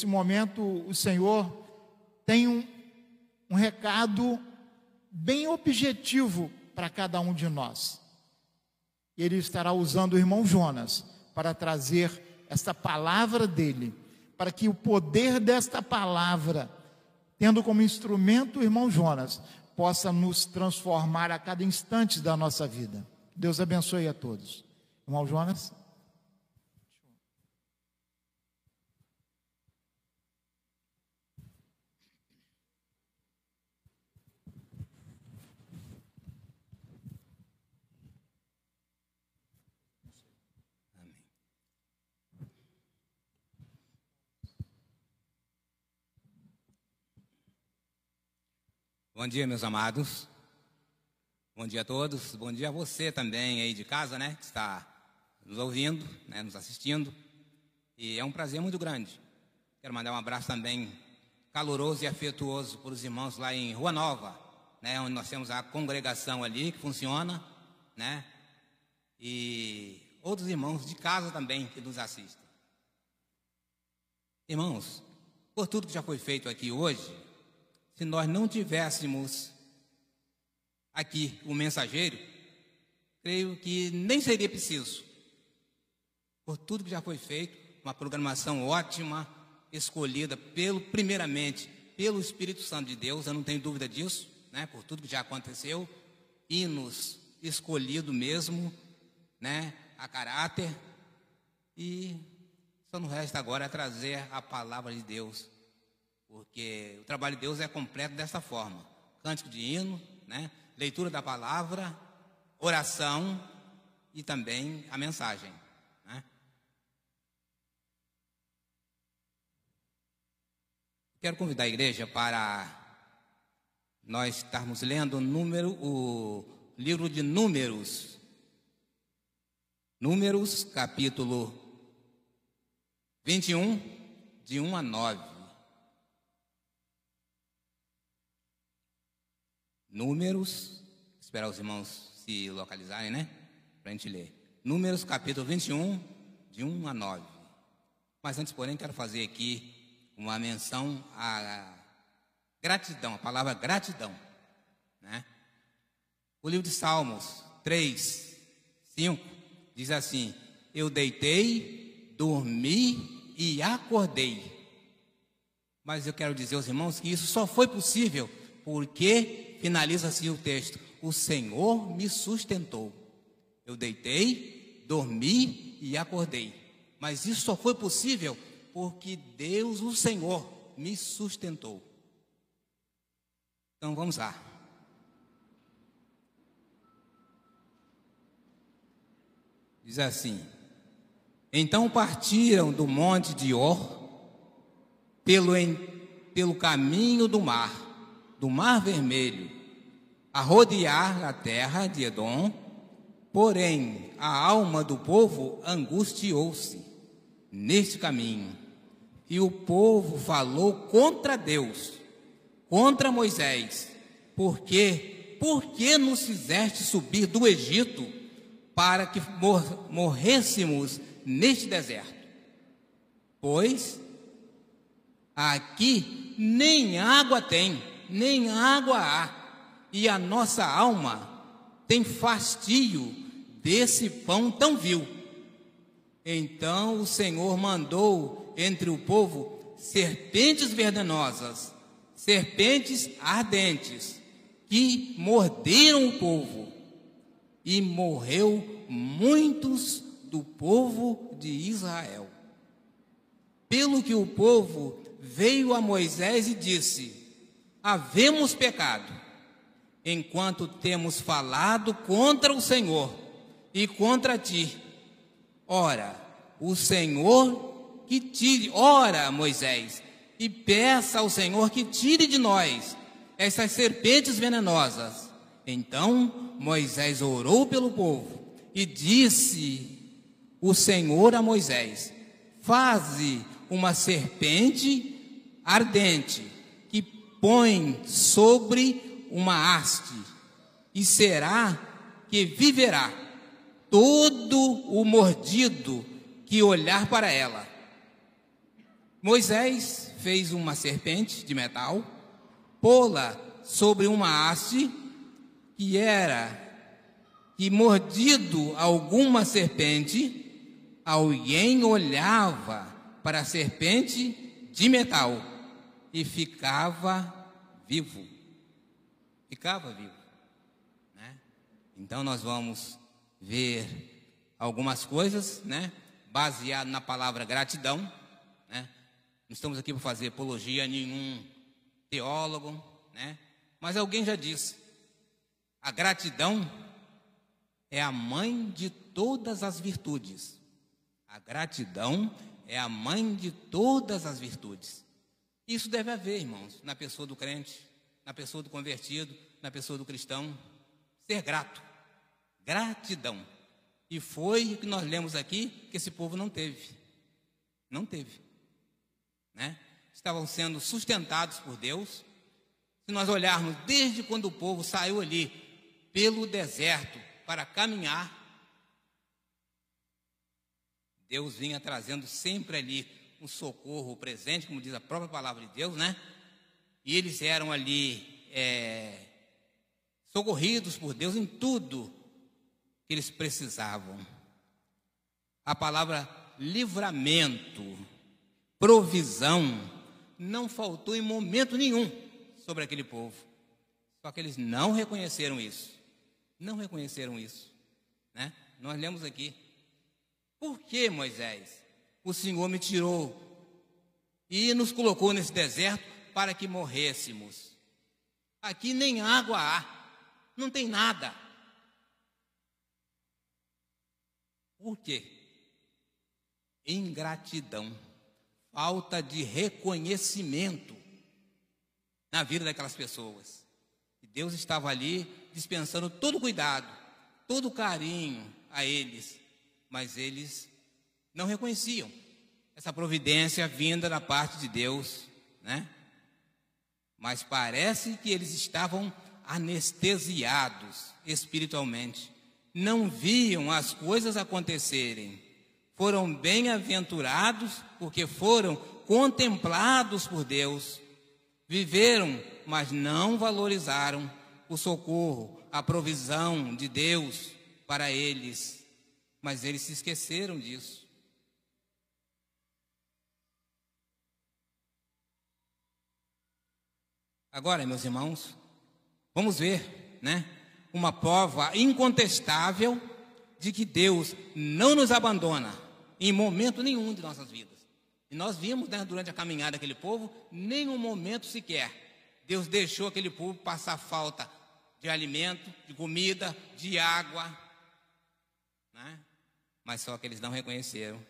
Nesse momento, o Senhor tem um, um recado bem objetivo para cada um de nós. Ele estará usando o irmão Jonas para trazer esta palavra dele, para que o poder desta palavra, tendo como instrumento o irmão Jonas, possa nos transformar a cada instante da nossa vida. Deus abençoe a todos. Irmão Jonas. Bom dia, meus amados. Bom dia a todos. Bom dia a você também aí de casa, né? Que está nos ouvindo, né? nos assistindo. E é um prazer muito grande. Quero mandar um abraço também caloroso e afetuoso para os irmãos lá em Rua Nova, né? Onde nós temos a congregação ali que funciona, né? E outros irmãos de casa também que nos assistem. Irmãos, por tudo que já foi feito aqui hoje, se nós não tivéssemos aqui o mensageiro, creio que nem seria preciso. Por tudo que já foi feito, uma programação ótima, escolhida pelo, primeiramente, pelo Espírito Santo de Deus, eu não tenho dúvida disso, né? Por tudo que já aconteceu, hinos escolhido mesmo, né? A caráter e só não resta agora trazer a palavra de Deus porque o trabalho de Deus é completo dessa forma: cântico de hino, né? leitura da palavra, oração e também a mensagem. Né? Quero convidar a igreja para nós estarmos lendo o número, o livro de Números. Números, capítulo 21, de 1 a 9. Números, esperar os irmãos se localizarem, né? Para a gente ler. Números capítulo 21, de 1 a 9. Mas antes, porém, quero fazer aqui uma menção à gratidão, a palavra gratidão. Né? O livro de Salmos 3, 5 diz assim: Eu deitei, dormi e acordei. Mas eu quero dizer aos irmãos que isso só foi possível porque finaliza assim o texto: O Senhor me sustentou. Eu deitei, dormi e acordei. Mas isso só foi possível porque Deus, o Senhor, me sustentou. Então vamos lá. Diz assim: Então partiram do monte de Or pelo, pelo caminho do mar do Mar Vermelho, a rodear a terra de Edom, porém a alma do povo angustiou-se neste caminho. E o povo falou contra Deus, contra Moisés, porque por que nos fizeste subir do Egito para que mor morrêssemos neste deserto? Pois aqui nem água tem nem água há, e a nossa alma tem fastio desse pão tão vil. Então o Senhor mandou entre o povo serpentes venenosas, serpentes ardentes, que morderam o povo, e morreu muitos do povo de Israel. Pelo que o povo veio a Moisés e disse: havemos pecado, enquanto temos falado contra o Senhor e contra ti. Ora, o Senhor que tire, ora, Moisés, e peça ao Senhor que tire de nós essas serpentes venenosas. Então Moisés orou pelo povo e disse o Senhor a Moisés: Faze uma serpente ardente põe sobre uma haste, e será que viverá todo o mordido que olhar para ela. Moisés fez uma serpente de metal, pô-la sobre uma haste que era que mordido alguma serpente, alguém olhava para a serpente de metal e ficava vivo. Ficava vivo. Né? Então nós vamos ver algumas coisas, né? Baseado na palavra gratidão, né? Não estamos aqui para fazer apologia a nenhum teólogo, né? Mas alguém já disse: a gratidão é a mãe de todas as virtudes. A gratidão é a mãe de todas as virtudes. Isso deve haver, irmãos, na pessoa do crente, na pessoa do convertido, na pessoa do cristão. Ser grato. Gratidão. E foi o que nós lemos aqui que esse povo não teve. Não teve. Né? Estavam sendo sustentados por Deus. Se nós olharmos desde quando o povo saiu ali pelo deserto, para caminhar, Deus vinha trazendo sempre ali um socorro presente, como diz a própria palavra de Deus, né? E eles eram ali é, socorridos por Deus em tudo que eles precisavam. A palavra livramento, provisão, não faltou em momento nenhum sobre aquele povo. Só que eles não reconheceram isso não reconheceram isso. Né? Nós lemos aqui. Por que, Moisés? O Senhor me tirou e nos colocou nesse deserto para que morrêssemos. Aqui nem água há, não tem nada. Por quê? Ingratidão, falta de reconhecimento na vida daquelas pessoas. E Deus estava ali dispensando todo cuidado, todo carinho a eles, mas eles não reconheciam essa providência vinda da parte de Deus, né? Mas parece que eles estavam anestesiados espiritualmente, não viam as coisas acontecerem. Foram bem-aventurados porque foram contemplados por Deus. Viveram, mas não valorizaram o socorro, a provisão de Deus para eles, mas eles se esqueceram disso. Agora, meus irmãos, vamos ver, né? Uma prova incontestável de que Deus não nos abandona em momento nenhum de nossas vidas. E nós vimos né, durante a caminhada daquele povo, nenhum momento sequer Deus deixou aquele povo passar falta de alimento, de comida, de água. Né? Mas só que eles não reconheceram.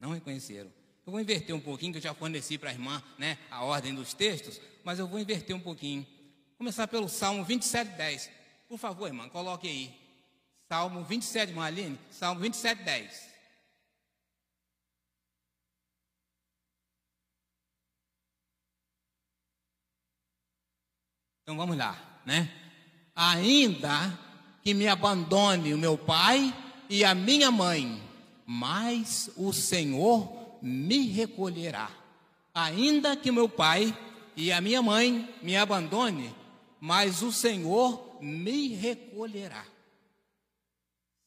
Não reconheceram. Eu vou inverter um pouquinho, que eu já forneci para a irmã né, a ordem dos textos, mas eu vou inverter um pouquinho. Começar pelo Salmo 27, 10. Por favor, irmã, coloque aí. Salmo 27, irmã Aline. Salmo 27, 10. Então vamos lá né? Ainda que me abandone o meu pai e a minha mãe, mas o Senhor me recolherá. Ainda que meu pai e a minha mãe me abandone, mas o Senhor me recolherá.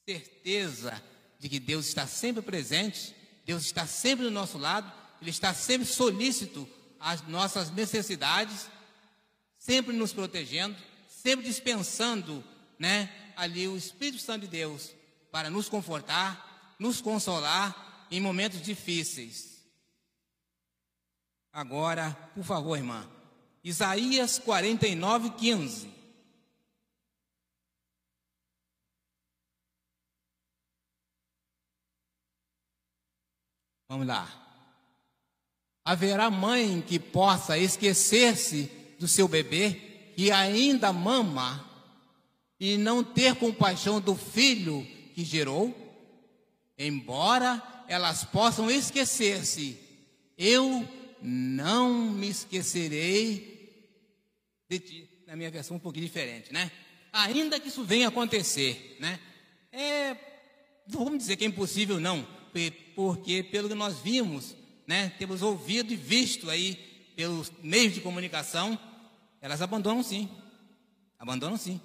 Certeza de que Deus está sempre presente, Deus está sempre do nosso lado, Ele está sempre solícito às nossas necessidades, sempre nos protegendo, sempre dispensando, né, ali o Espírito Santo de Deus para nos confortar, nos consolar em momentos difíceis. Agora, por favor, irmã, Isaías 49, 15. Vamos lá. Haverá mãe que possa esquecer-se do seu bebê que ainda mama e não ter compaixão do filho que gerou, embora elas possam esquecer-se, eu não me esquecerei de ti. Na minha versão um pouquinho diferente, né? Ainda que isso venha acontecer, né? É, vamos dizer que é impossível não, porque pelo que nós vimos né, temos ouvido e visto aí pelos meios de comunicação, elas abandonam sim. Abandonam sim.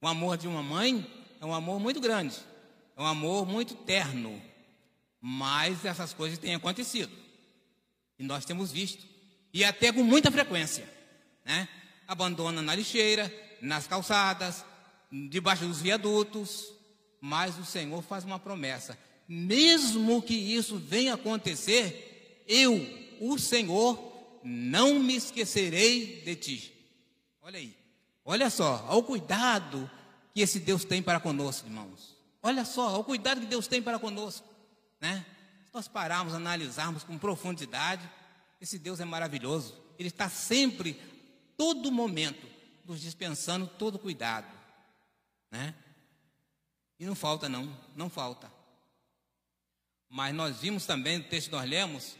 O amor de uma mãe é um amor muito grande, é um amor muito terno, mas essas coisas têm acontecido. E nós temos visto, e até com muita frequência, né? Abandona na lixeira, nas calçadas, debaixo dos viadutos, mas o Senhor faz uma promessa: mesmo que isso venha acontecer, eu, o Senhor, não me esquecerei de ti. Olha aí, olha só, ao cuidado que esse Deus tem para conosco, irmãos. Olha só, ao cuidado que Deus tem para conosco, né? Se nós pararmos, analisarmos com profundidade, esse Deus é maravilhoso. Ele está sempre, todo momento, nos dispensando todo cuidado, né? E não falta não, não falta. Mas nós vimos também no texto que nós lemos,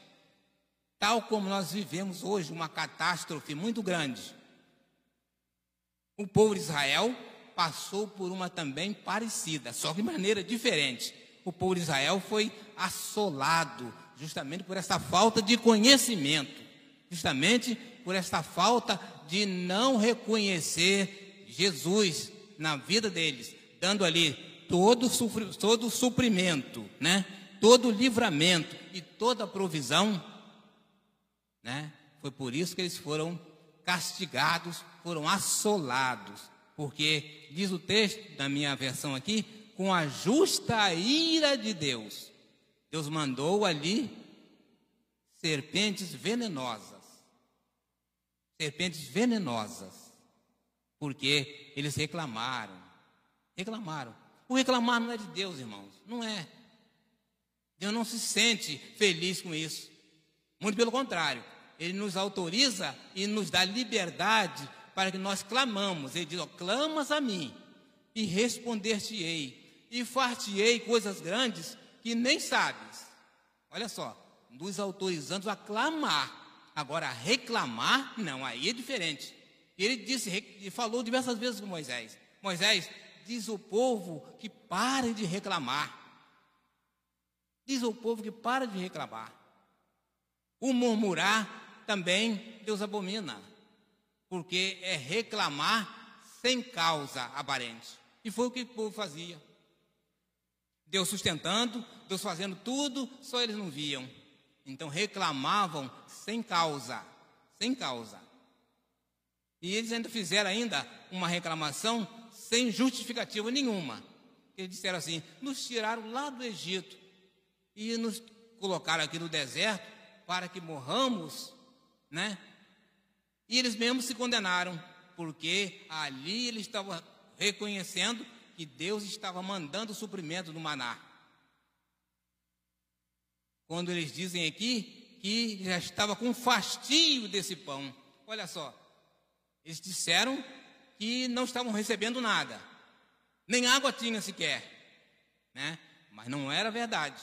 tal como nós vivemos hoje uma catástrofe muito grande. O povo de Israel passou por uma também parecida, só de maneira diferente. O povo de Israel foi assolado justamente por essa falta de conhecimento, justamente por essa falta de não reconhecer Jesus na vida deles, dando ali todo, todo o suprimento, né? todo livramento e toda provisão. Né? Foi por isso que eles foram castigados, foram assolados, porque diz o texto da minha versão aqui, com a justa ira de Deus. Deus mandou ali serpentes venenosas. Serpentes venenosas. Porque eles reclamaram. Reclamaram. O reclamar não é de Deus, irmãos. Não é. Deus não se sente feliz com isso. Muito pelo contrário. Ele nos autoriza e nos dá liberdade para que nós clamamos. Ele diz: ó, clamas a mim e responder-te-ei e far-te-ei coisas grandes que nem sabes. Olha só, nos autorizando a clamar. Agora, reclamar, não, aí é diferente. Ele disse, e falou diversas vezes com Moisés: Moisés, diz o povo que pare de reclamar. Diz o povo que pare de reclamar. O murmurar também Deus abomina, porque é reclamar sem causa aparente. E foi o que o povo fazia. Deus sustentando, Deus fazendo tudo, só eles não viam. Então reclamavam sem causa, sem causa. E eles ainda fizeram ainda uma reclamação sem justificativa nenhuma. Eles disseram assim: nos tiraram lá do Egito e nos colocaram aqui no deserto para que morramos, né? E eles mesmos se condenaram, porque ali eles estavam reconhecendo que Deus estava mandando o suprimento do maná. Quando eles dizem aqui que já estava com fastio desse pão. Olha só, eles disseram que não estavam recebendo nada, nem água tinha sequer, né? Mas não era verdade.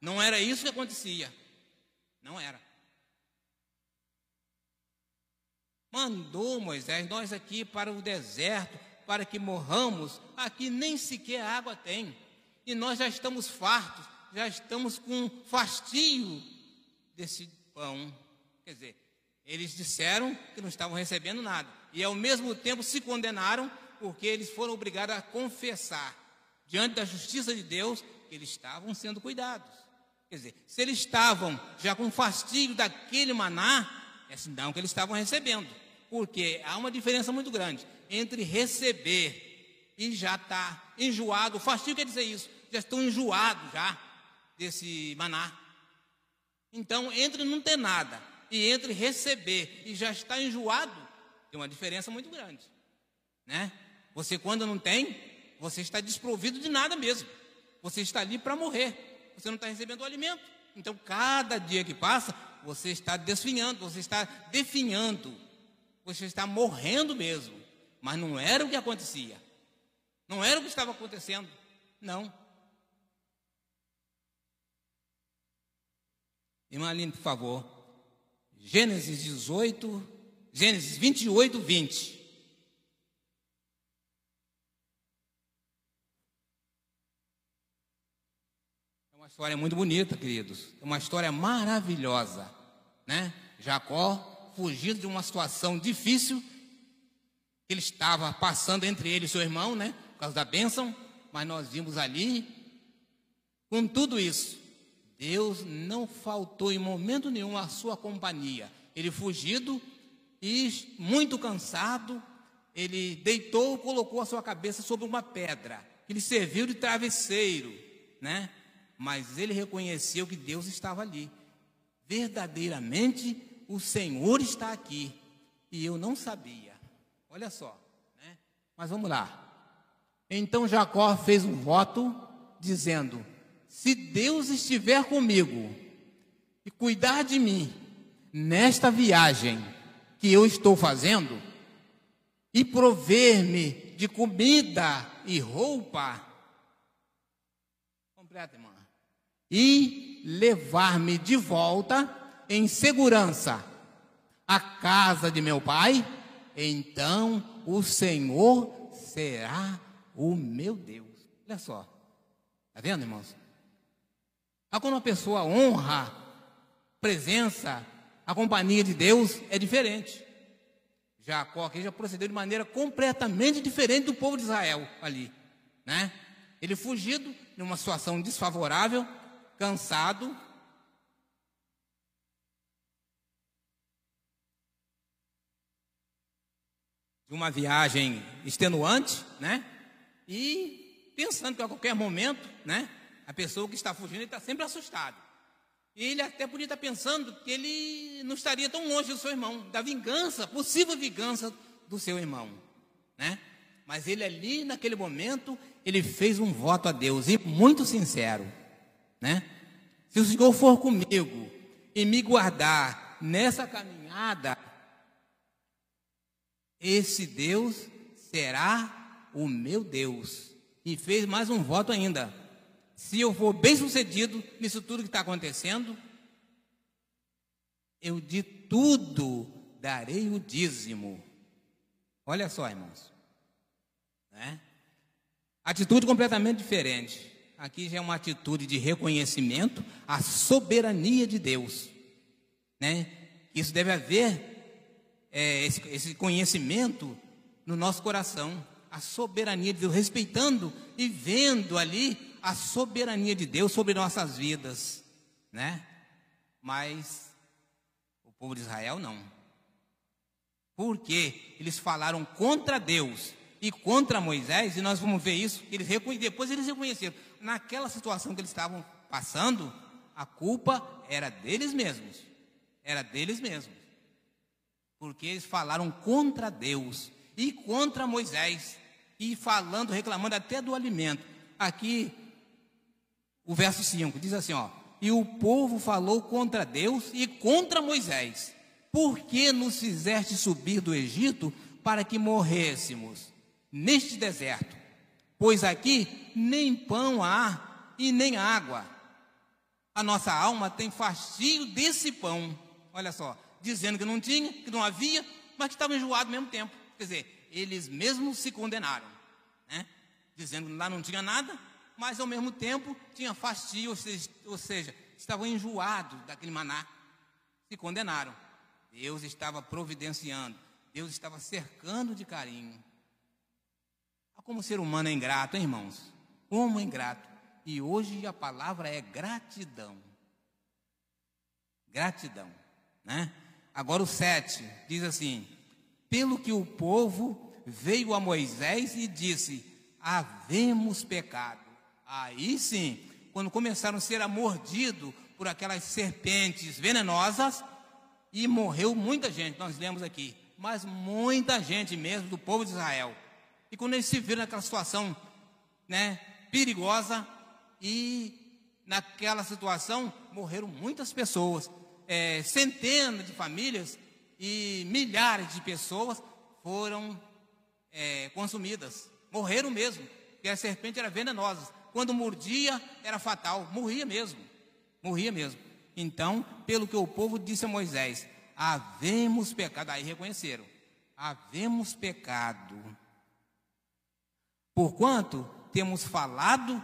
Não era isso que acontecia. Não era. Mandou Moisés nós aqui para o deserto, para que morramos. Aqui nem sequer água tem. E nós já estamos fartos, já estamos com fastio desse pão. Quer dizer, eles disseram que não estavam recebendo nada. E ao mesmo tempo se condenaram, porque eles foram obrigados a confessar diante da justiça de Deus que eles estavam sendo cuidados. Quer dizer, se eles estavam já com fastio daquele maná, é sinal que eles estavam recebendo. Porque há uma diferença muito grande entre receber e já estar tá enjoado. O fastio quer dizer isso, já estão enjoados já desse maná. Então, entre não ter nada e entre receber e já estar enjoado, tem uma diferença muito grande. Né? Você, quando não tem, você está desprovido de nada mesmo. Você está ali para morrer você não está recebendo o alimento. Então, cada dia que passa, você está desfinhando, você está definhando, você está morrendo mesmo. Mas não era o que acontecia. Não era o que estava acontecendo. Não. Irmã Aline, por favor. Gênesis 18, Gênesis 28, 20. história muito bonita, queridos. É uma história maravilhosa, né? Jacó fugindo de uma situação difícil ele estava passando entre ele e seu irmão, né? Por causa da bênção, mas nós vimos ali, com tudo isso, Deus não faltou em momento nenhum a sua companhia. Ele fugido e muito cansado, ele deitou, colocou a sua cabeça sobre uma pedra, que lhe serviu de travesseiro, né? Mas ele reconheceu que Deus estava ali. Verdadeiramente o Senhor está aqui. E eu não sabia. Olha só, né? Mas vamos lá. Então Jacó fez um voto dizendo: Se Deus estiver comigo e cuidar de mim nesta viagem que eu estou fazendo e prover-me de comida e roupa, completa, irmã, e levar-me de volta em segurança à casa de meu pai, então o Senhor será o meu Deus. Olha só. Está vendo, irmãos? Ah, quando uma pessoa honra presença, a companhia de Deus, é diferente. Jacó aqui já procedeu de maneira completamente diferente do povo de Israel ali, né? Ele fugido numa situação desfavorável, cansado, de uma viagem extenuante, né? E pensando que a qualquer momento, né? A pessoa que está fugindo está sempre assustado. E ele até podia estar pensando que ele não estaria tão longe do seu irmão, da vingança, possível vingança do seu irmão, né? Mas ele ali, naquele momento, ele fez um voto a Deus, e muito sincero, né? Se o Senhor for comigo e me guardar nessa caminhada, esse Deus será o meu Deus. E fez mais um voto ainda. Se eu for bem sucedido nisso tudo que está acontecendo, eu de tudo darei o dízimo. Olha só, irmãos. Né? Atitude completamente diferente. Aqui já é uma atitude de reconhecimento à soberania de Deus. Né? Isso deve haver é, esse, esse conhecimento no nosso coração, a soberania de Deus, respeitando e vendo ali a soberania de Deus sobre nossas vidas, né? Mas o povo de Israel não. Porque eles falaram contra Deus e contra Moisés, e nós vamos ver isso, eles depois eles reconheceram, naquela situação que eles estavam passando, a culpa era deles mesmos. Era deles mesmos porque eles falaram contra Deus e contra Moisés, e falando, reclamando até do alimento. Aqui, o verso 5 diz assim: ó, e o povo falou contra Deus e contra Moisés, por que nos fizeste subir do Egito para que morrêssemos neste deserto? Pois aqui nem pão há e nem água. A nossa alma tem fastio desse pão. Olha só, dizendo que não tinha, que não havia, mas que estavam enjoados ao mesmo tempo. Quer dizer, eles mesmos se condenaram, né? dizendo que lá não tinha nada, mas ao mesmo tempo tinha fastio, ou seja, ou seja estavam enjoados daquele maná, se condenaram. Deus estava providenciando, Deus estava cercando de carinho. Como o ser humano é ingrato, hein, irmãos? Como é ingrato. E hoje a palavra é gratidão. Gratidão, né? Agora o 7 diz assim: Pelo que o povo veio a Moisés e disse: Havemos pecado. Aí sim, quando começaram a ser mordidos por aquelas serpentes venenosas, e morreu muita gente, nós lemos aqui, mas muita gente mesmo do povo de Israel. E quando eles se viram naquela situação, né, perigosa, e naquela situação morreram muitas pessoas é, centenas de famílias e milhares de pessoas foram é, consumidas, morreram mesmo, porque a serpente era venenosa. Quando mordia, era fatal, morria mesmo, morria mesmo. Então, pelo que o povo disse a Moisés, havemos pecado, aí reconheceram, havemos pecado. Porquanto temos falado,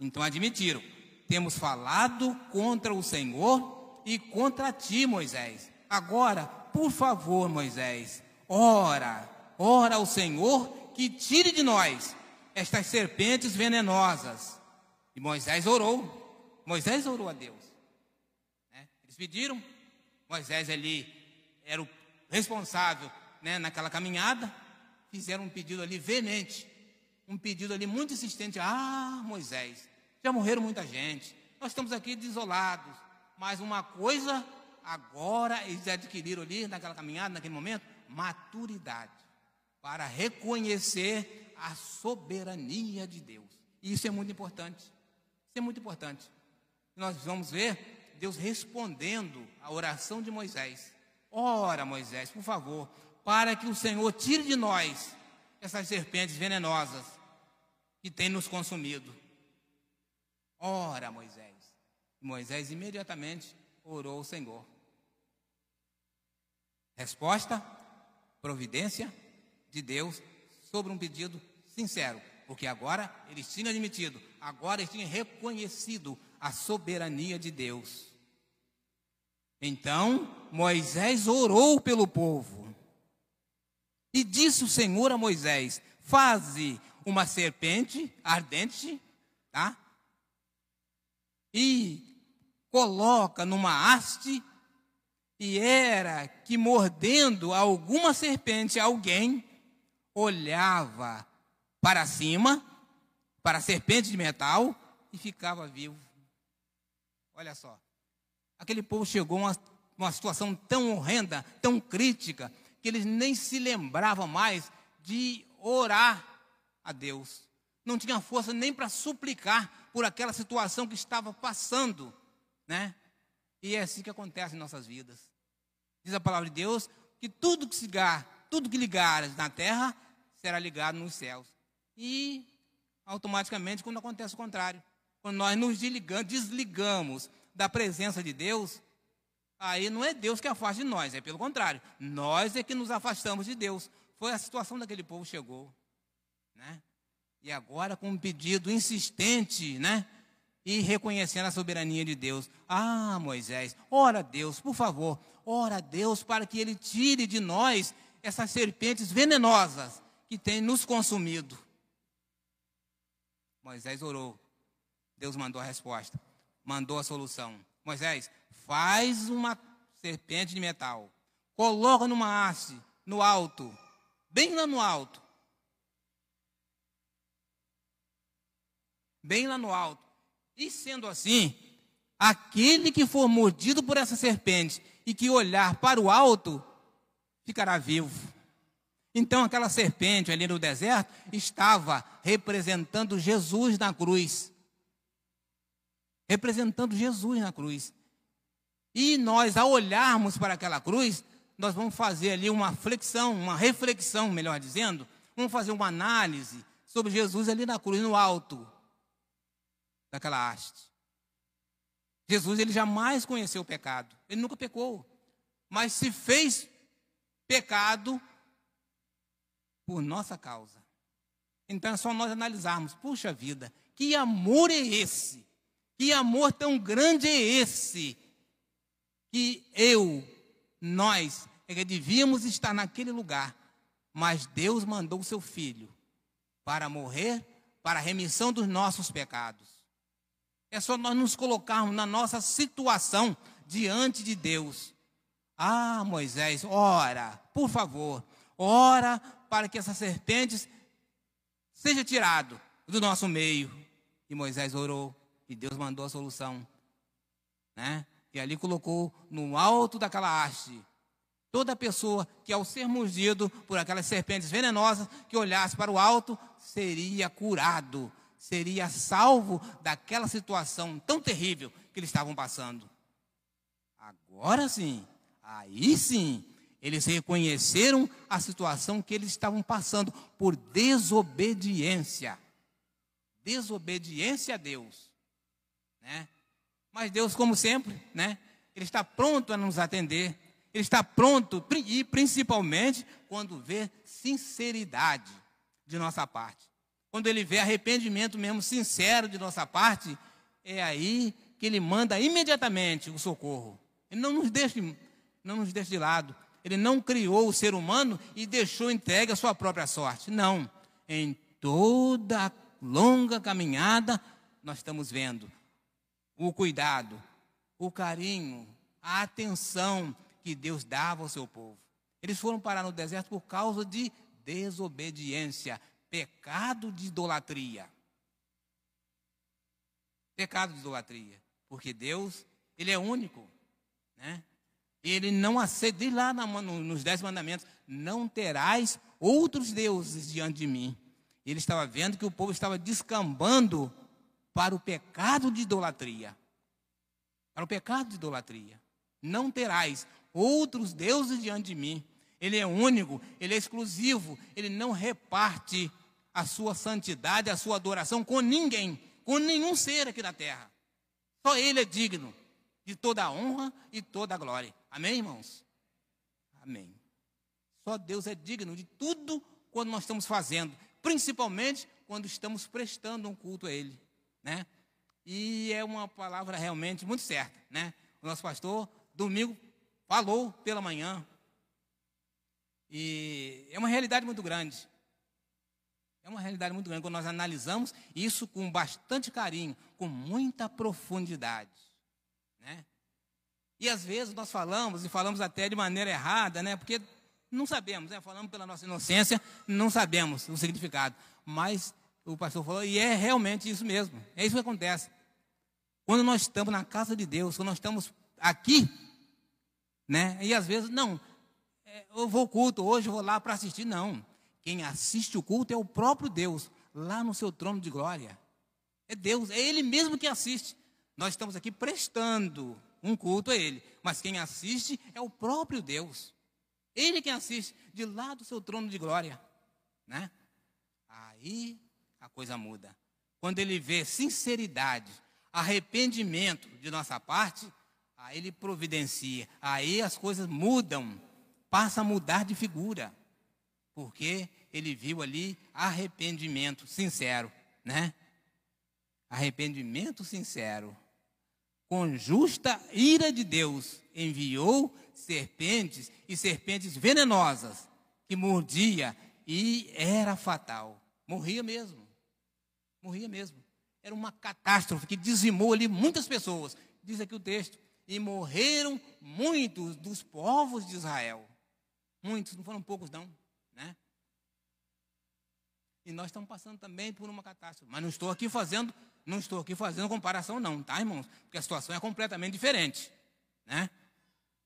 então admitiram, temos falado contra o Senhor e contra ti, Moisés. Agora, por favor, Moisés, ora, ora ao Senhor que tire de nós estas serpentes venenosas. E Moisés orou. Moisés orou a Deus. Né? Eles pediram. Moisés ali era o responsável né, naquela caminhada. Fizeram um pedido ali veemente. Um pedido ali muito insistente. Ah, Moisés, já morreram muita gente. Nós estamos aqui desolados. Mas uma coisa, agora eles adquiriram ali, naquela caminhada, naquele momento, maturidade para reconhecer a soberania de Deus. E isso é muito importante. Isso é muito importante. Nós vamos ver Deus respondendo à oração de Moisés. Ora, Moisés, por favor, para que o Senhor tire de nós essas serpentes venenosas que têm nos consumido. Ora, Moisés. Moisés imediatamente orou ao Senhor. Resposta: providência de Deus sobre um pedido sincero, porque agora eles tinham admitido, agora eles tinham reconhecido a soberania de Deus. Então Moisés orou pelo povo e disse o Senhor a Moisés: Faze uma serpente ardente, tá? e coloca numa haste, e era que mordendo alguma serpente alguém olhava para cima, para a serpente de metal, e ficava vivo. Olha só. Aquele povo chegou a uma, uma situação tão horrenda, tão crítica, que eles nem se lembravam mais de orar a Deus. Não tinha força nem para suplicar por aquela situação que estava passando, né? E é assim que acontece em nossas vidas. Diz a palavra de Deus que tudo que se ligar, tudo que ligar na terra será ligado nos céus. E automaticamente quando acontece o contrário, quando nós nos desligamos, desligamos da presença de Deus, aí não é Deus que afasta de nós, é pelo contrário, nós é que nos afastamos de Deus. Foi a situação daquele povo chegou, né? E agora com um pedido insistente, né? E reconhecendo a soberania de Deus. Ah, Moisés, ora a Deus, por favor, ora a Deus para que Ele tire de nós essas serpentes venenosas que têm nos consumido. Moisés orou. Deus mandou a resposta, mandou a solução. Moisés, faz uma serpente de metal, coloca numa haste, no alto, bem lá no alto, bem lá no alto. E sendo assim, aquele que for mordido por essa serpente e que olhar para o alto, ficará vivo. Então, aquela serpente ali no deserto estava representando Jesus na cruz. Representando Jesus na cruz. E nós, ao olharmos para aquela cruz, nós vamos fazer ali uma flexão, uma reflexão, melhor dizendo, vamos fazer uma análise sobre Jesus ali na cruz, no alto daquela haste. Jesus ele jamais conheceu o pecado, ele nunca pecou, mas se fez pecado por nossa causa. Então é só nós analisarmos, puxa vida, que amor é esse? Que amor tão grande é esse? Que eu, nós, é que devíamos estar naquele lugar, mas Deus mandou o seu filho para morrer para a remissão dos nossos pecados. É só nós nos colocarmos na nossa situação diante de Deus. Ah, Moisés, ora, por favor, ora para que essas serpentes seja tirado do nosso meio. E Moisés orou e Deus mandou a solução, né? E ali colocou no alto daquela haste toda pessoa que ao ser mordido por aquelas serpentes venenosas que olhasse para o alto seria curado seria salvo daquela situação tão terrível que eles estavam passando. Agora sim, aí sim, eles reconheceram a situação que eles estavam passando por desobediência. Desobediência a Deus. Né? Mas Deus, como sempre, né? Ele está pronto a nos atender. Ele está pronto, e principalmente quando vê sinceridade de nossa parte quando ele vê arrependimento mesmo sincero de nossa parte, é aí que ele manda imediatamente o socorro. Ele não nos deixa, não nos deixa de lado. Ele não criou o ser humano e deixou entregue a sua própria sorte. Não. Em toda a longa caminhada, nós estamos vendo o cuidado, o carinho, a atenção que Deus dava ao seu povo. Eles foram parar no deserto por causa de desobediência, pecado de idolatria. Pecado de idolatria. Porque Deus, Ele é único. Né? Ele não aceita, lá nos Dez Mandamentos: não terás outros deuses diante de mim. Ele estava vendo que o povo estava descambando para o pecado de idolatria. Para o pecado de idolatria. Não terás outros deuses diante de mim. Ele é único, ele é exclusivo, ele não reparte a sua santidade, a sua adoração com ninguém, com nenhum ser aqui na terra. Só ele é digno de toda a honra e toda a glória. Amém, irmãos? Amém. Só Deus é digno de tudo quando nós estamos fazendo, principalmente quando estamos prestando um culto a Ele, né? E é uma palavra realmente muito certa, né? O nosso pastor, domingo, falou pela manhã. E é uma realidade muito grande. É uma realidade muito grande quando nós analisamos isso com bastante carinho, com muita profundidade, né? E às vezes nós falamos, e falamos até de maneira errada, né? Porque não sabemos, né? Falamos pela nossa inocência, não sabemos o significado. Mas o pastor falou, e é realmente isso mesmo. É isso que acontece. Quando nós estamos na casa de Deus, quando nós estamos aqui, né? E às vezes, não, é, eu vou culto, hoje eu vou lá para assistir. Não. Quem assiste o culto é o próprio Deus, lá no seu trono de glória. É Deus, é Ele mesmo que assiste. Nós estamos aqui prestando um culto a Ele. Mas quem assiste é o próprio Deus. Ele quem assiste de lá do seu trono de glória. Né? Aí a coisa muda. Quando ele vê sinceridade, arrependimento de nossa parte, aí ele providencia. Aí as coisas mudam, passa a mudar de figura. Porque ele viu ali arrependimento sincero, né? Arrependimento sincero com justa ira de Deus, enviou serpentes e serpentes venenosas que mordia e era fatal. Morria mesmo. Morria mesmo. Era uma catástrofe que dizimou ali muitas pessoas. Diz aqui o texto. E morreram muitos dos povos de Israel. Muitos, não foram poucos, não. E nós estamos passando também por uma catástrofe. Mas não estou aqui fazendo não estou aqui fazendo comparação, não, tá, irmãos? Porque a situação é completamente diferente, né?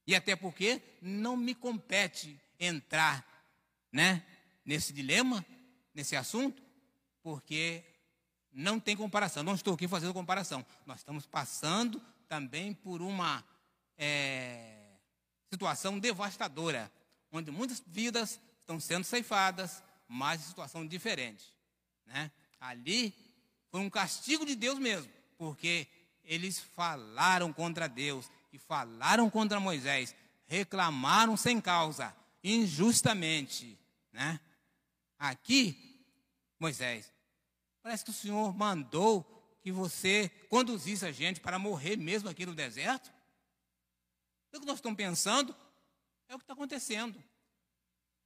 E até porque não me compete entrar, né, nesse dilema, nesse assunto, porque não tem comparação. Não estou aqui fazendo comparação. Nós estamos passando também por uma é, situação devastadora, onde muitas vidas estão sendo ceifadas, mas em situação diferente, né? Ali foi um castigo de Deus mesmo, porque eles falaram contra Deus e falaram contra Moisés, reclamaram sem causa, injustamente, né? Aqui, Moisés, parece que o Senhor mandou que você conduzisse a gente para morrer mesmo aqui no deserto. É o que nós estamos pensando, é o que está acontecendo.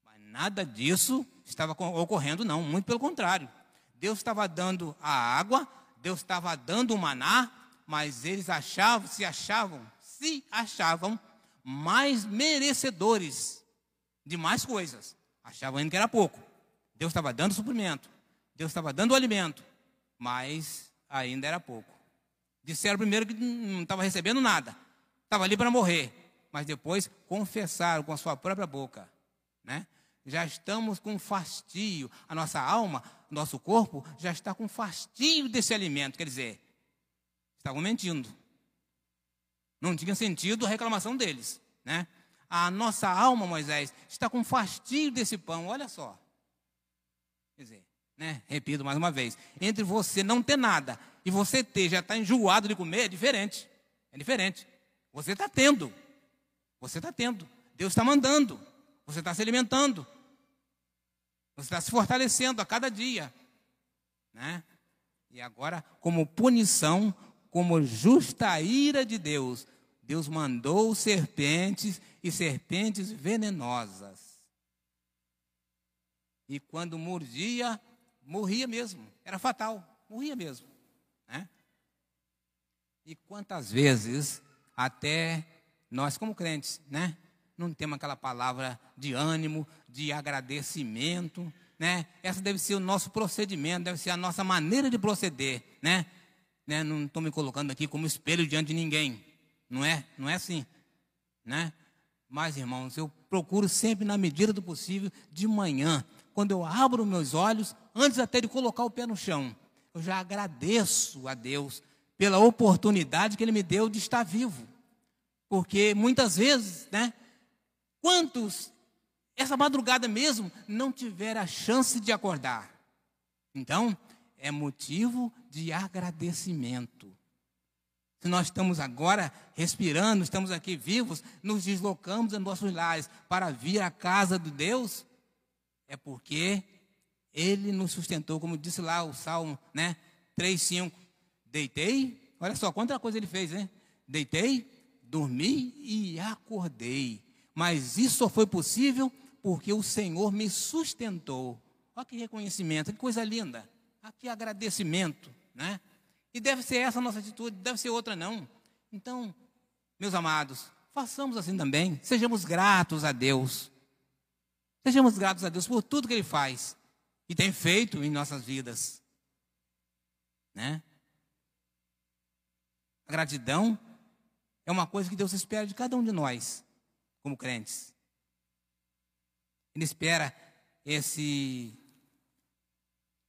Mas nada disso estava ocorrendo, não, muito pelo contrário. Deus estava dando a água, Deus estava dando o maná, mas eles achavam, se achavam, se achavam mais merecedores de mais coisas. Achavam ainda que era pouco. Deus estava dando suprimento, Deus estava dando alimento, mas ainda era pouco. Disseram primeiro que não estava recebendo nada, estava ali para morrer, mas depois confessaram com a sua própria boca, né? Já estamos com fastio, a nossa alma nosso corpo já está com fastio desse alimento. Quer dizer, estavam mentindo. Não tinha sentido a reclamação deles. Né? A nossa alma, Moisés, está com fastio desse pão. Olha só. Quer dizer, né? repito mais uma vez: entre você não ter nada e você ter, já está enjoado de comer, é diferente. É diferente. Você está tendo. Você está tendo. Deus está mandando. Você está se alimentando. Você está se fortalecendo a cada dia. Né? E agora, como punição, como justa ira de Deus, Deus mandou serpentes e serpentes venenosas. E quando mordia, morria mesmo, era fatal, morria mesmo. Né? E quantas vezes, até nós como crentes, né? Não temos aquela palavra de ânimo, de agradecimento, né? Essa deve ser o nosso procedimento, deve ser a nossa maneira de proceder, né? né? Não estou me colocando aqui como espelho diante de ninguém, não é? Não é assim, né? Mas, irmãos, eu procuro sempre, na medida do possível, de manhã, quando eu abro meus olhos, antes até de colocar o pé no chão, eu já agradeço a Deus pela oportunidade que Ele me deu de estar vivo. Porque muitas vezes, né? Quantos essa madrugada mesmo, não tiver a chance de acordar. Então, é motivo de agradecimento. Se nós estamos agora respirando, estamos aqui vivos, nos deslocamos em nossos lares para vir à casa de Deus, é porque Ele nos sustentou, como disse lá o Salmo né, 3,5. Deitei, olha só quanta coisa ele fez, hein? Deitei, dormi e acordei. Mas isso só foi possível porque o Senhor me sustentou. Olha que reconhecimento, que coisa linda. Que agradecimento, né? E deve ser essa a nossa atitude, deve ser outra não. Então, meus amados, façamos assim também. Sejamos gratos a Deus. Sejamos gratos a Deus por tudo que Ele faz e tem feito em nossas vidas. Né? A gratidão é uma coisa que Deus espera de cada um de nós, como crentes. Ele espera esse,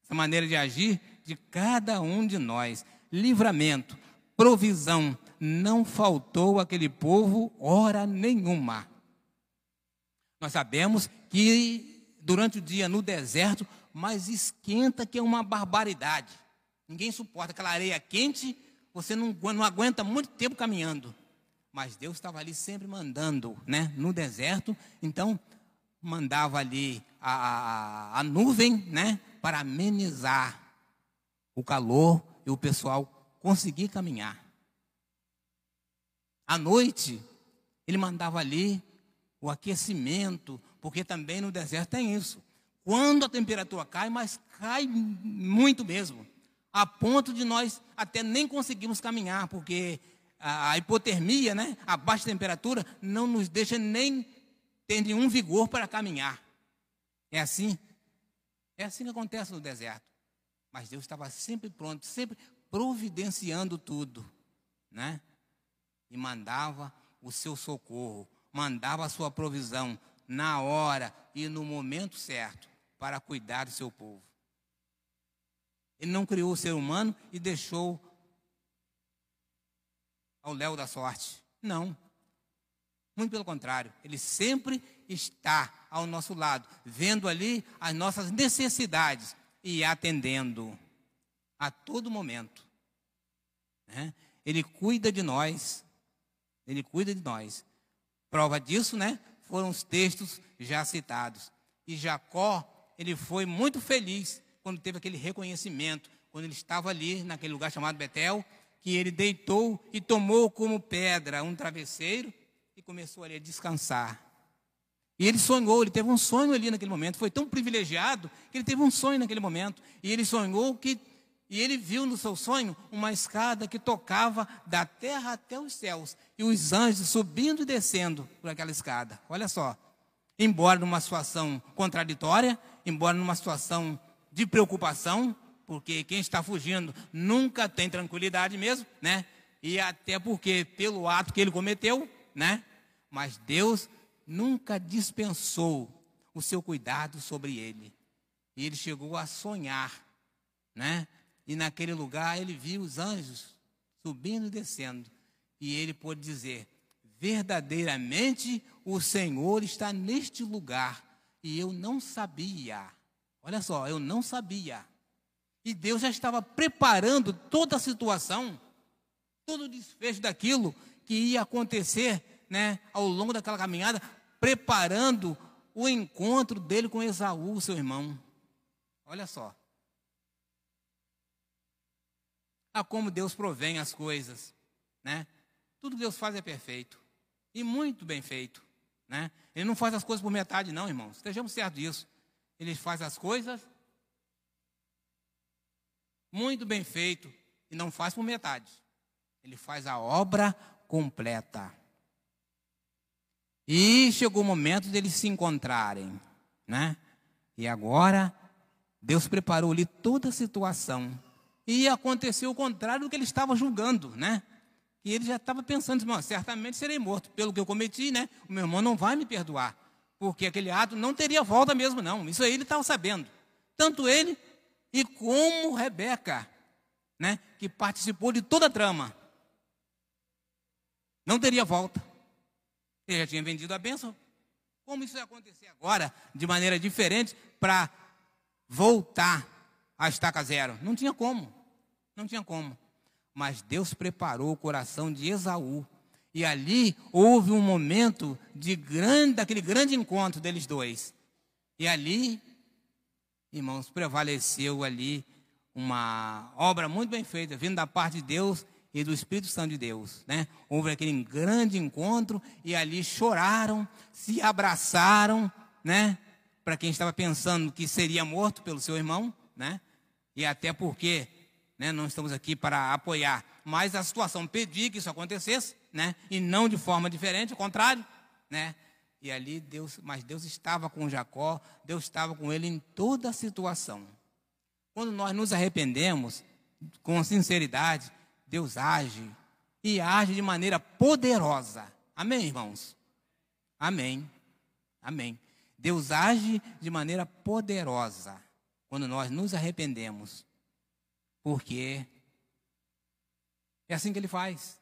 essa maneira de agir de cada um de nós. Livramento, provisão, não faltou aquele povo hora nenhuma. Nós sabemos que durante o dia no deserto, mas esquenta que é uma barbaridade. Ninguém suporta aquela areia quente, você não, não aguenta muito tempo caminhando. Mas Deus estava ali sempre mandando, né, no deserto. Então, mandava ali a, a, a nuvem, né, para amenizar o calor e o pessoal conseguir caminhar. À noite, ele mandava ali o aquecimento, porque também no deserto tem isso. Quando a temperatura cai, mas cai muito mesmo, a ponto de nós até nem conseguimos caminhar, porque a hipotermia, né, a baixa temperatura, não nos deixa nem ter nenhum vigor para caminhar. É assim? É assim que acontece no deserto. Mas Deus estava sempre pronto, sempre providenciando tudo, né? E mandava o seu socorro, mandava a sua provisão na hora e no momento certo para cuidar do seu povo. Ele não criou o ser humano e deixou ao léu da sorte. Não. Muito pelo contrário, ele sempre está ao nosso lado, vendo ali as nossas necessidades e atendendo a todo momento. Né? Ele cuida de nós, ele cuida de nós. Prova disso, né? Foram os textos já citados. E Jacó, ele foi muito feliz quando teve aquele reconhecimento, quando ele estava ali naquele lugar chamado Betel, que ele deitou e tomou como pedra um travesseiro e começou ali a descansar. E ele sonhou, ele teve um sonho ali naquele momento, foi tão privilegiado que ele teve um sonho naquele momento. E ele sonhou que, e ele viu no seu sonho uma escada que tocava da terra até os céus, e os anjos subindo e descendo por aquela escada. Olha só, embora numa situação contraditória, embora numa situação de preocupação, porque quem está fugindo nunca tem tranquilidade mesmo, né? E até porque pelo ato que ele cometeu, né? Mas Deus nunca dispensou o seu cuidado sobre ele. E ele chegou a sonhar, né? E naquele lugar ele viu os anjos subindo e descendo. E ele pôde dizer: verdadeiramente o Senhor está neste lugar. E eu não sabia. Olha só, eu não sabia. E Deus já estava preparando toda a situação, todo o desfecho daquilo que ia acontecer né, ao longo daquela caminhada, preparando o encontro dele com Esaú, seu irmão. Olha só. a como Deus provém as coisas, né? Tudo que Deus faz é perfeito e muito bem feito, né? Ele não faz as coisas por metade, não, irmãos. Estejamos certos disso. Ele faz as coisas muito bem feito e não faz por metade. Ele faz a obra completa. E chegou o momento deles se encontrarem, né? E agora Deus preparou ali toda a situação. E aconteceu o contrário do que ele estava julgando, né? E ele já estava pensando, irmão, certamente serei morto pelo que eu cometi, né? O meu irmão não vai me perdoar, porque aquele ato não teria volta mesmo, não. Isso aí ele estava sabendo. Tanto ele e como Rebeca, né? Que participou de toda a trama. Não teria volta. Ele já tinha vendido a bênção. Como isso ia acontecer agora, de maneira diferente, para voltar à estaca zero? Não tinha como. Não tinha como. Mas Deus preparou o coração de Esaú. E ali houve um momento de grande, daquele grande encontro deles dois. E ali, irmãos, prevaleceu ali uma obra muito bem feita, vindo da parte de Deus e do Espírito Santo de Deus, né? Houve aquele grande encontro e ali choraram, se abraçaram, né? Para quem estava pensando que seria morto pelo seu irmão, né? E até porque né? Não estamos aqui para apoiar, mas a situação pedia que isso acontecesse, né? E não de forma diferente, ao contrário, né? E ali Deus, mas Deus estava com Jacó, Deus estava com ele em toda a situação. Quando nós nos arrependemos com sinceridade, Deus age e age de maneira poderosa. Amém, irmãos? Amém. Amém. Deus age de maneira poderosa quando nós nos arrependemos. Porque é assim que ele faz.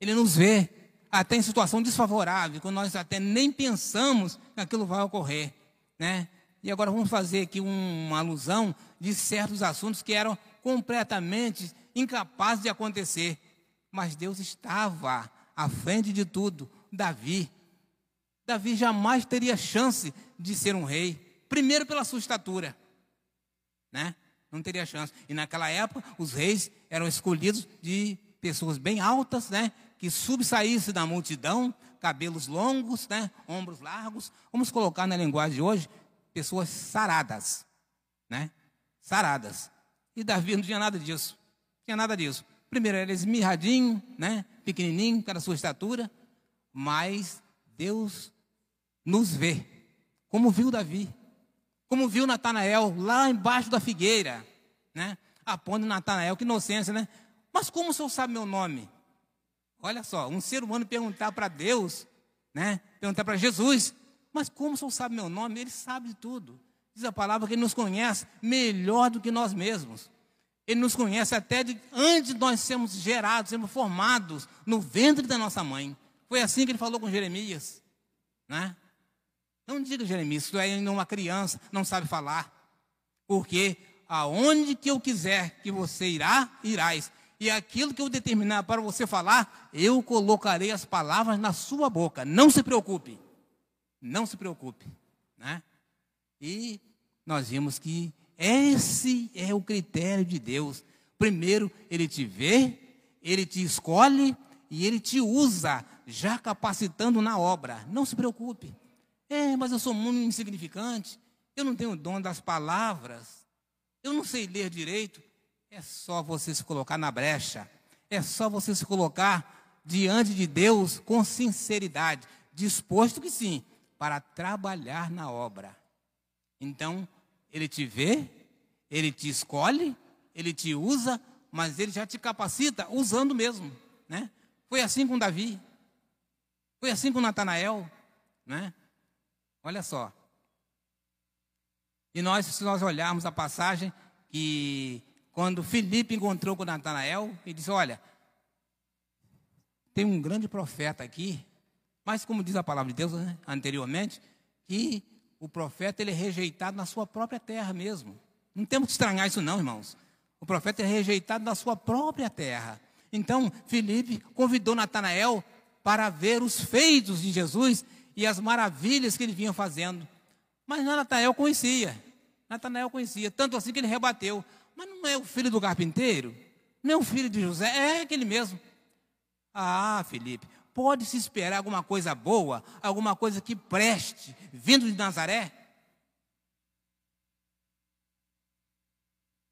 Ele nos vê até em situação desfavorável, quando nós até nem pensamos que aquilo vai ocorrer, né? E agora vamos fazer aqui uma alusão de certos assuntos que eram completamente incapazes de acontecer, mas Deus estava à frente de tudo. Davi, Davi jamais teria chance de ser um rei, primeiro pela sua estatura, né? não teria chance. E naquela época, os reis eram escolhidos de pessoas bem altas, né? Que subsaíssem da multidão, cabelos longos, né? Ombros largos. Vamos colocar na linguagem de hoje, pessoas saradas, né? Saradas. E Davi não tinha nada disso. Não tinha nada disso. Primeiro, era esmirradinho, né? Pequenininho, pela sua estatura. Mas Deus nos vê, como viu Davi. Como viu Natanael lá embaixo da figueira, né? Apondo Natanael, que inocência, né? Mas como o senhor sabe meu nome? Olha só, um ser humano perguntar para Deus, né? Perguntar para Jesus, mas como o senhor sabe meu nome? Ele sabe de tudo. Diz a palavra que ele nos conhece melhor do que nós mesmos. Ele nos conhece até de, antes de nós sermos gerados, sermos formados no ventre da nossa mãe. Foi assim que ele falou com Jeremias, né? Não diga, Jeremias, tu é ainda uma criança, não sabe falar. Porque aonde que eu quiser que você irá, irás. E aquilo que eu determinar para você falar, eu colocarei as palavras na sua boca. Não se preocupe. Não se preocupe. Né? E nós vimos que esse é o critério de Deus. Primeiro, Ele te vê, Ele te escolhe e Ele te usa, já capacitando na obra. Não se preocupe. É, mas eu sou muito insignificante. Eu não tenho o dom das palavras. Eu não sei ler direito. É só você se colocar na brecha. É só você se colocar diante de Deus com sinceridade, disposto que sim, para trabalhar na obra. Então, ele te vê, ele te escolhe, ele te usa, mas ele já te capacita usando mesmo, né? Foi assim com Davi. Foi assim com Natanael, né? Olha só. E nós, se nós olharmos a passagem que quando Filipe encontrou com Natanael, ele disse: Olha, tem um grande profeta aqui, mas como diz a palavra de Deus né, anteriormente, que o profeta ele é rejeitado na sua própria terra mesmo. Não temos que estranhar isso, não, irmãos. O profeta é rejeitado na sua própria terra. Então, Filipe convidou Natanael para ver os feitos de Jesus e as maravilhas que ele vinha fazendo. Mas Natanael conhecia. Natanael conhecia, tanto assim que ele rebateu. Mas não é o filho do carpinteiro? Não é o filho de José, é aquele mesmo. Ah, Felipe, pode se esperar alguma coisa boa, alguma coisa que preste, vindo de Nazaré?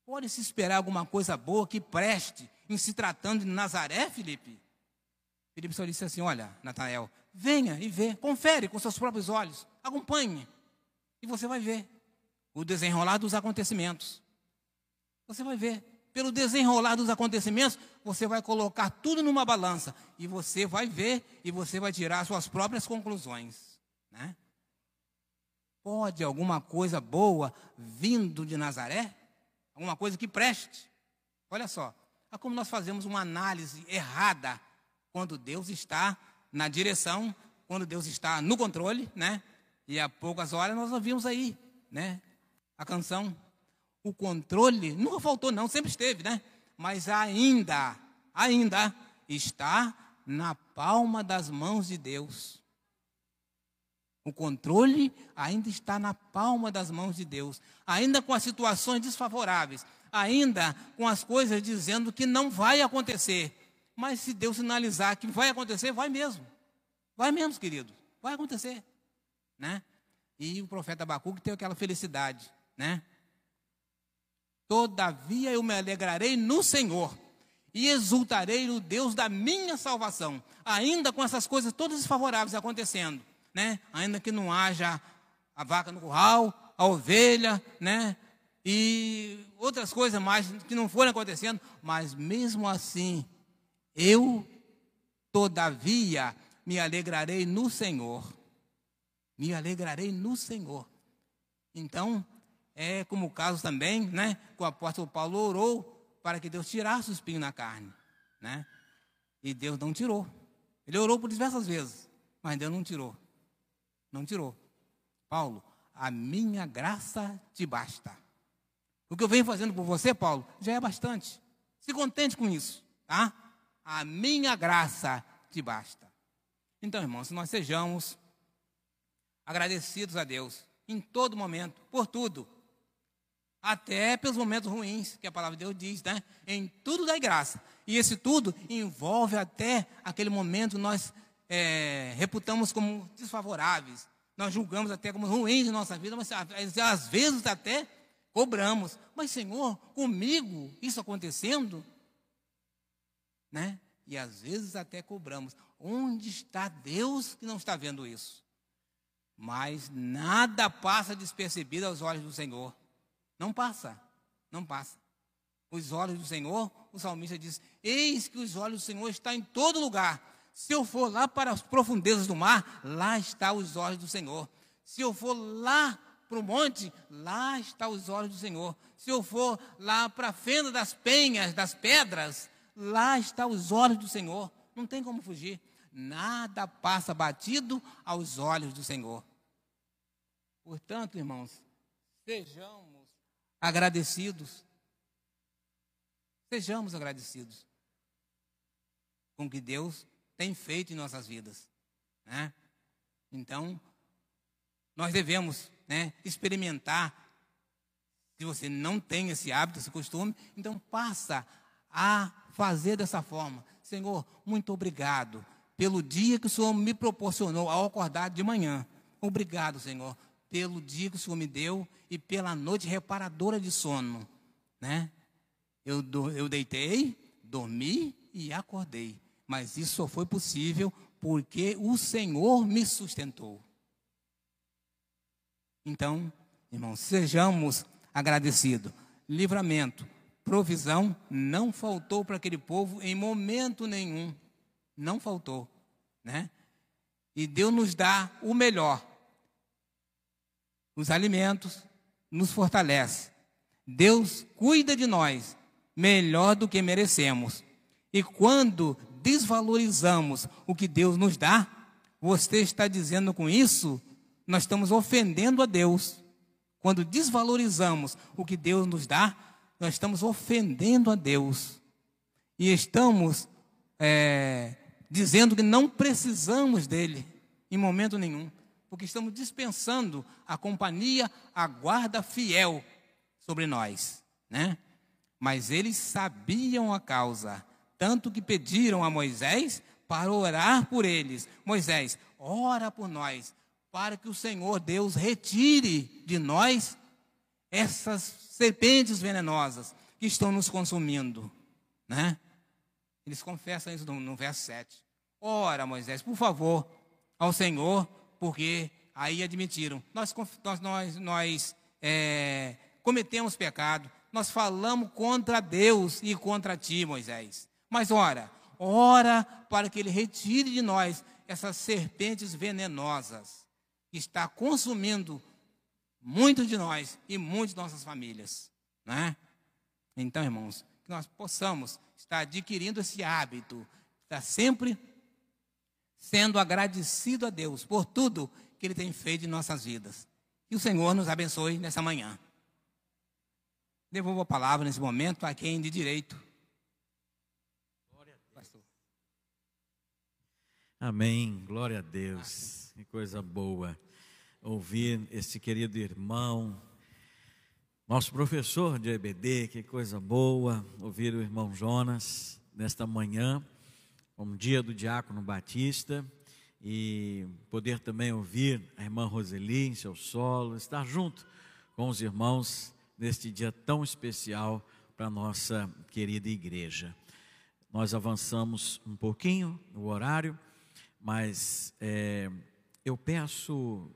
Pode se esperar alguma coisa boa que preste em se tratando de Nazaré, Felipe? Felipe só disse assim: Olha, Natanael, venha e vê, confere com seus próprios olhos, acompanhe, e você vai ver o desenrolar dos acontecimentos. Você vai ver pelo desenrolar dos acontecimentos, você vai colocar tudo numa balança e você vai ver e você vai tirar suas próprias conclusões. Né? Pode alguma coisa boa vindo de Nazaré? Alguma coisa que preste? Olha só, é como nós fazemos uma análise errada quando Deus está na direção, quando Deus está no controle, né? E há poucas horas nós ouvimos aí, né? A canção o controle nunca faltou, não, sempre esteve, né? Mas ainda, ainda está na palma das mãos de Deus. O controle ainda está na palma das mãos de Deus, ainda com as situações desfavoráveis, ainda com as coisas dizendo que não vai acontecer. Mas se Deus sinalizar que vai acontecer, vai mesmo. Vai mesmo, querido. Vai acontecer, né? E o profeta Abacuque tem aquela felicidade, né? Todavia eu me alegrarei no Senhor e exultarei no Deus da minha salvação, ainda com essas coisas todas desfavoráveis acontecendo, né? Ainda que não haja a vaca no curral, a ovelha, né? E outras coisas mais que não foram acontecendo, mas mesmo assim, eu todavia me alegrarei no Senhor. Me alegrarei no Senhor. Então, é como o caso também, né? Que o apóstolo Paulo orou para que Deus tirasse o espinho na carne, né? E Deus não tirou. Ele orou por diversas vezes, mas Deus não tirou. Não tirou. Paulo, a minha graça te basta. O que eu venho fazendo por você, Paulo, já é bastante. Se contente com isso, tá? A minha graça te basta. Então, irmãos, nós sejamos agradecidos a Deus em todo momento, por tudo até pelos momentos ruins, que a palavra de Deus diz, né? Em tudo dá graça. E esse tudo envolve até aquele momento nós é, reputamos como desfavoráveis. Nós julgamos até como ruins em nossa vida, mas às vezes até cobramos. Mas, Senhor, comigo isso acontecendo? Né? E às vezes até cobramos. Onde está Deus que não está vendo isso? Mas nada passa despercebido aos olhos do Senhor. Não passa, não passa. Os olhos do Senhor, o salmista diz: Eis que os olhos do Senhor estão em todo lugar. Se eu for lá para as profundezas do mar, lá está os olhos do Senhor. Se eu for lá para o monte, lá está os olhos do Senhor. Se eu for lá para a fenda das penhas, das pedras, lá está os olhos do Senhor. Não tem como fugir. Nada passa batido aos olhos do Senhor. Portanto, irmãos, sejamos agradecidos. Sejamos agradecidos com o que Deus tem feito em nossas vidas. Né? Então, nós devemos né, experimentar. Se você não tem esse hábito, esse costume, então passa a fazer dessa forma. Senhor, muito obrigado pelo dia que o Senhor me proporcionou ao acordar de manhã. Obrigado, Senhor, pelo dia que o Senhor me deu e pela noite reparadora de sono, né? Eu, eu deitei, dormi e acordei, mas isso só foi possível porque o Senhor me sustentou. Então, irmãos, sejamos agradecidos. Livramento, provisão não faltou para aquele povo em momento nenhum. Não faltou, né? E Deus nos dá o melhor os alimentos, nos fortalece. Deus cuida de nós melhor do que merecemos. E quando desvalorizamos o que Deus nos dá, você está dizendo com isso, nós estamos ofendendo a Deus. Quando desvalorizamos o que Deus nos dá, nós estamos ofendendo a Deus. E estamos é, dizendo que não precisamos dele em momento nenhum porque estamos dispensando a companhia, a guarda fiel sobre nós, né? Mas eles sabiam a causa, tanto que pediram a Moisés para orar por eles. Moisés, ora por nós, para que o Senhor Deus retire de nós essas serpentes venenosas que estão nos consumindo, né? Eles confessam isso no, no verso 7. Ora, Moisés, por favor, ao Senhor, porque aí admitiram, nós, nós, nós, nós é, cometemos pecado, nós falamos contra Deus e contra ti, Moisés. Mas ora, ora para que Ele retire de nós essas serpentes venenosas que está consumindo muitos de nós e muitas de nossas famílias, né? Então, irmãos, que nós possamos estar adquirindo esse hábito, estar sempre sendo agradecido a Deus por tudo que Ele tem feito em nossas vidas. Que o Senhor nos abençoe nessa manhã. Devolvo a palavra nesse momento a quem de direito. Pastor. Amém. Glória a Deus. Que coisa boa ouvir esse querido irmão, nosso professor de EBD, que coisa boa ouvir o irmão Jonas nesta manhã, um dia do Diácono Batista, e poder também ouvir a irmã Roseli em seu solo, estar junto com os irmãos neste dia tão especial para a nossa querida igreja. Nós avançamos um pouquinho no horário, mas é, eu peço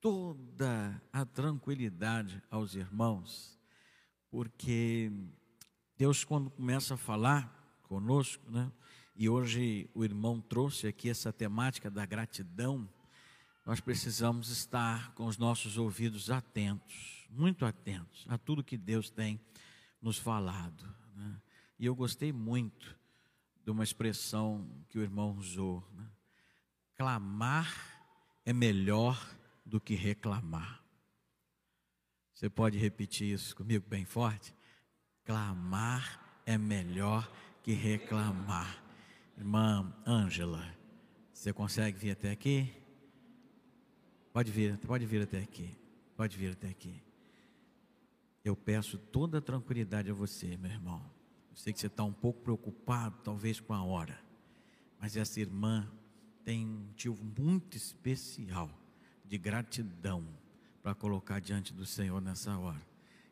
toda a tranquilidade aos irmãos, porque Deus, quando começa a falar conosco, né? E hoje o irmão trouxe aqui essa temática da gratidão. Nós precisamos estar com os nossos ouvidos atentos, muito atentos a tudo que Deus tem nos falado. Né? E eu gostei muito de uma expressão que o irmão usou: né? clamar é melhor do que reclamar. Você pode repetir isso comigo bem forte? Clamar é melhor que reclamar. Irmã Ângela, você consegue vir até aqui? Pode vir, pode vir até aqui. Pode vir até aqui. Eu peço toda a tranquilidade a você, meu irmão. Eu sei que você está um pouco preocupado, talvez com a hora, mas essa irmã tem um motivo muito especial de gratidão para colocar diante do Senhor nessa hora.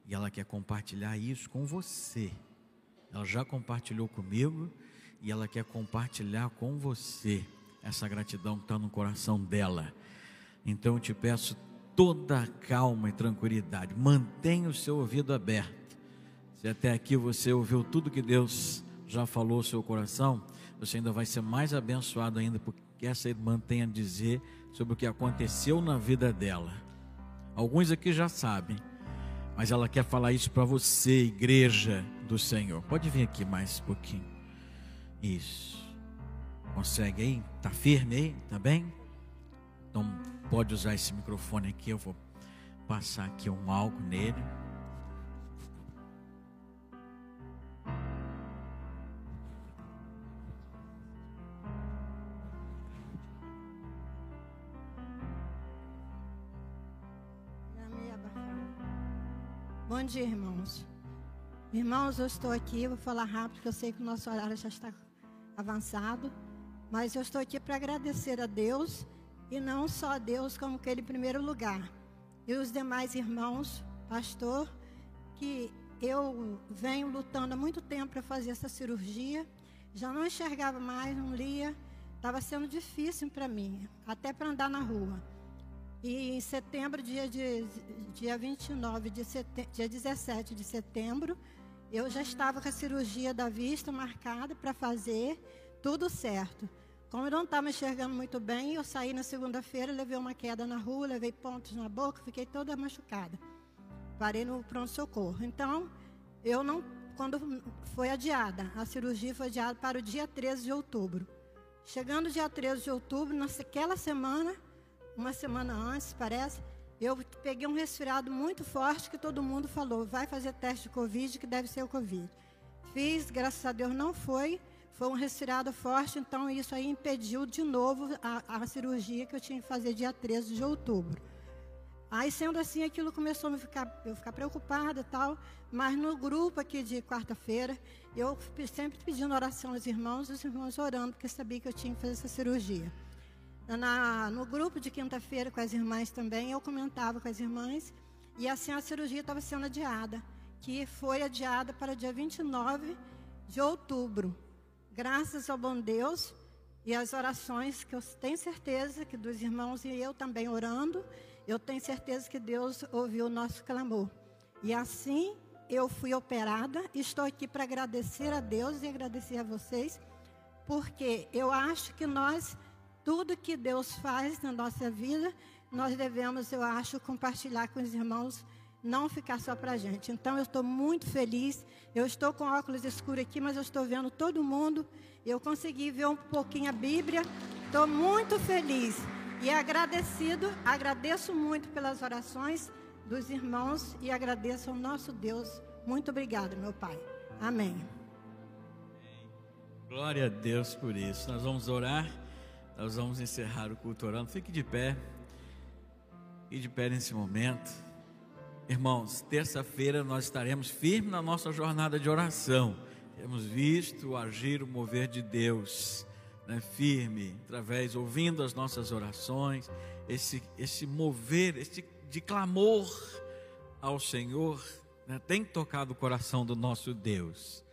E ela quer compartilhar isso com você. Ela já compartilhou comigo e ela quer compartilhar com você essa gratidão que está no coração dela. Então eu te peço toda calma e tranquilidade. Mantenha o seu ouvido aberto. Se até aqui você ouviu tudo que Deus já falou ao seu coração, você ainda vai ser mais abençoado ainda, porque essa irmã tem a dizer sobre o que aconteceu na vida dela. Alguns aqui já sabem, mas ela quer falar isso para você, igreja do Senhor. Pode vir aqui mais um pouquinho. Isso. Consegue aí? Tá firme aí? Tá bem? Então pode usar esse microfone aqui, eu vou passar aqui um álcool nele. Bom dia, irmãos. Irmãos, eu estou aqui, vou falar rápido, porque eu sei que o nosso horário já está avançado. Mas eu estou aqui para agradecer a Deus, e não só a Deus, como que Ele em primeiro lugar. E os demais irmãos, pastor, que eu venho lutando há muito tempo para fazer essa cirurgia. Já não enxergava mais, não lia. Estava sendo difícil para mim, até para andar na rua. E em setembro, dia, de, dia 29 de setembro, dia 17 de setembro, eu já estava com a cirurgia da vista marcada para fazer, tudo certo. Como eu não estava enxergando muito bem, eu saí na segunda-feira, levei uma queda na rua, levei pontos na boca, fiquei toda machucada. Parei no pronto-socorro. Então, eu não, quando foi adiada, a cirurgia foi adiada para o dia 13 de outubro. Chegando dia 13 de outubro, naquela semana, uma semana antes, parece, eu peguei um resfriado muito forte que todo mundo falou, vai fazer teste de Covid, que deve ser o Covid. Fiz, graças a Deus não foi, foi um resfriado forte, então isso aí impediu de novo a, a cirurgia que eu tinha que fazer dia 13 de outubro. Aí, sendo assim, aquilo começou a me ficar, eu ficar preocupada e tal. Mas no grupo aqui de quarta-feira, eu sempre pedindo oração aos irmãos, os irmãos orando, porque sabia que eu tinha que fazer essa cirurgia. Na, no grupo de quinta-feira com as irmãs também, eu comentava com as irmãs, e assim a cirurgia estava sendo adiada, que foi adiada para dia 29 de outubro. Graças ao bom Deus e as orações que eu tenho certeza que dos irmãos e eu também orando, eu tenho certeza que Deus ouviu o nosso clamor. E assim eu fui operada. Estou aqui para agradecer a Deus e agradecer a vocês, porque eu acho que nós, tudo que Deus faz na nossa vida, nós devemos, eu acho, compartilhar com os irmãos, não ficar só para a gente. Então eu estou muito feliz. Eu estou com óculos escuros aqui, mas eu estou vendo todo mundo. Eu consegui ver um pouquinho a Bíblia. Estou muito feliz. E agradecido, agradeço muito pelas orações dos irmãos e agradeço ao nosso Deus. Muito obrigada, meu Pai. Amém. Glória a Deus por isso. Nós vamos orar, nós vamos encerrar o culto orando. Fique de pé. E de pé nesse momento. Irmãos, terça-feira nós estaremos firmes na nossa jornada de oração. Temos visto o agir, o mover de Deus né, firme, através, ouvindo as nossas orações, esse, esse mover, esse de clamor ao Senhor, né, tem tocado o coração do nosso Deus.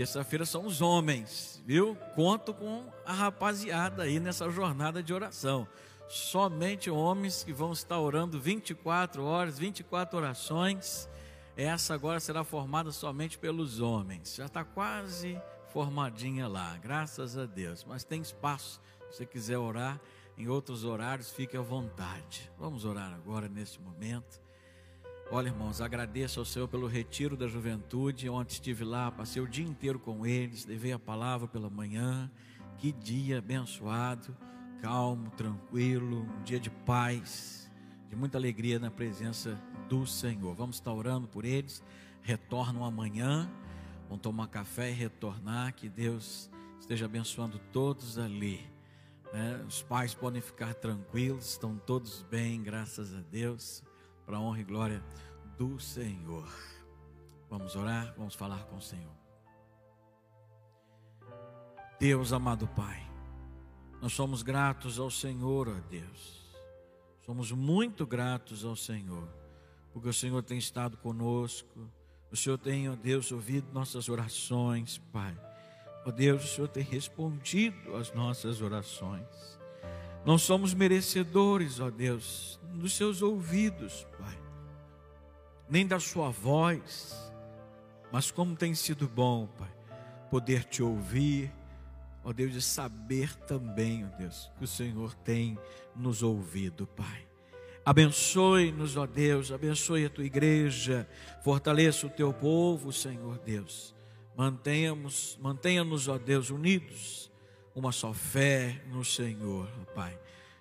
Terça-feira são os homens, viu? Conto com a rapaziada aí nessa jornada de oração. Somente homens que vão estar orando 24 horas, 24 orações. Essa agora será formada somente pelos homens. Já está quase formadinha lá, graças a Deus. Mas tem espaço, se você quiser orar em outros horários, fique à vontade. Vamos orar agora nesse momento. Olha, irmãos, agradeço ao Senhor pelo retiro da juventude. Ontem estive lá, passei o dia inteiro com eles, levei a palavra pela manhã. Que dia abençoado, calmo, tranquilo, um dia de paz, de muita alegria na presença do Senhor. Vamos estar orando por eles. Retornam amanhã vão tomar café e retornar. Que Deus esteja abençoando todos ali. Né? Os pais podem ficar tranquilos, estão todos bem, graças a Deus, para a honra e glória do Senhor. Vamos orar, vamos falar com o Senhor. Deus amado Pai, nós somos gratos ao Senhor, ó Deus. Somos muito gratos ao Senhor, porque o Senhor tem estado conosco o Senhor tem, ó Deus, ouvido nossas orações, Pai. Ó Deus, o Senhor tem respondido às nossas orações. Não somos merecedores, ó Deus, dos seus ouvidos, Pai, nem da sua voz, mas como tem sido bom, Pai, poder te ouvir, ó Deus, e saber também, ó Deus, que o Senhor tem nos ouvido, Pai. Abençoe-nos, ó Deus, abençoe a tua igreja, fortaleça o teu povo, Senhor Deus. Mantenha-nos, ó Deus, unidos, uma só fé no Senhor, Pai.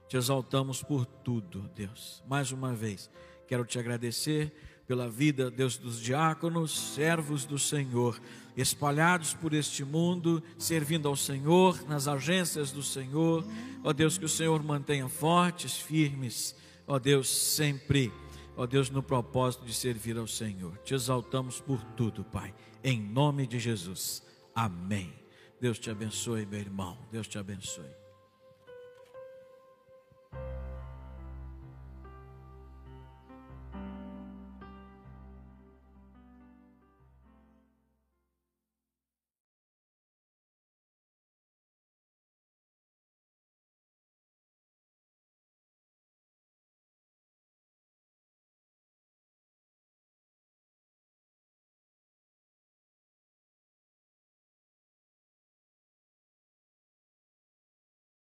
Te exaltamos por tudo, Deus. Mais uma vez, quero te agradecer pela vida, Deus, dos diáconos, servos do Senhor, espalhados por este mundo, servindo ao Senhor, nas agências do Senhor. Ó Deus, que o Senhor mantenha fortes, firmes ó Deus, sempre, ó Deus, no propósito de servir ao Senhor. Te exaltamos por tudo, Pai, em nome de Jesus. Amém. Deus te abençoe, meu irmão. Deus te abençoe.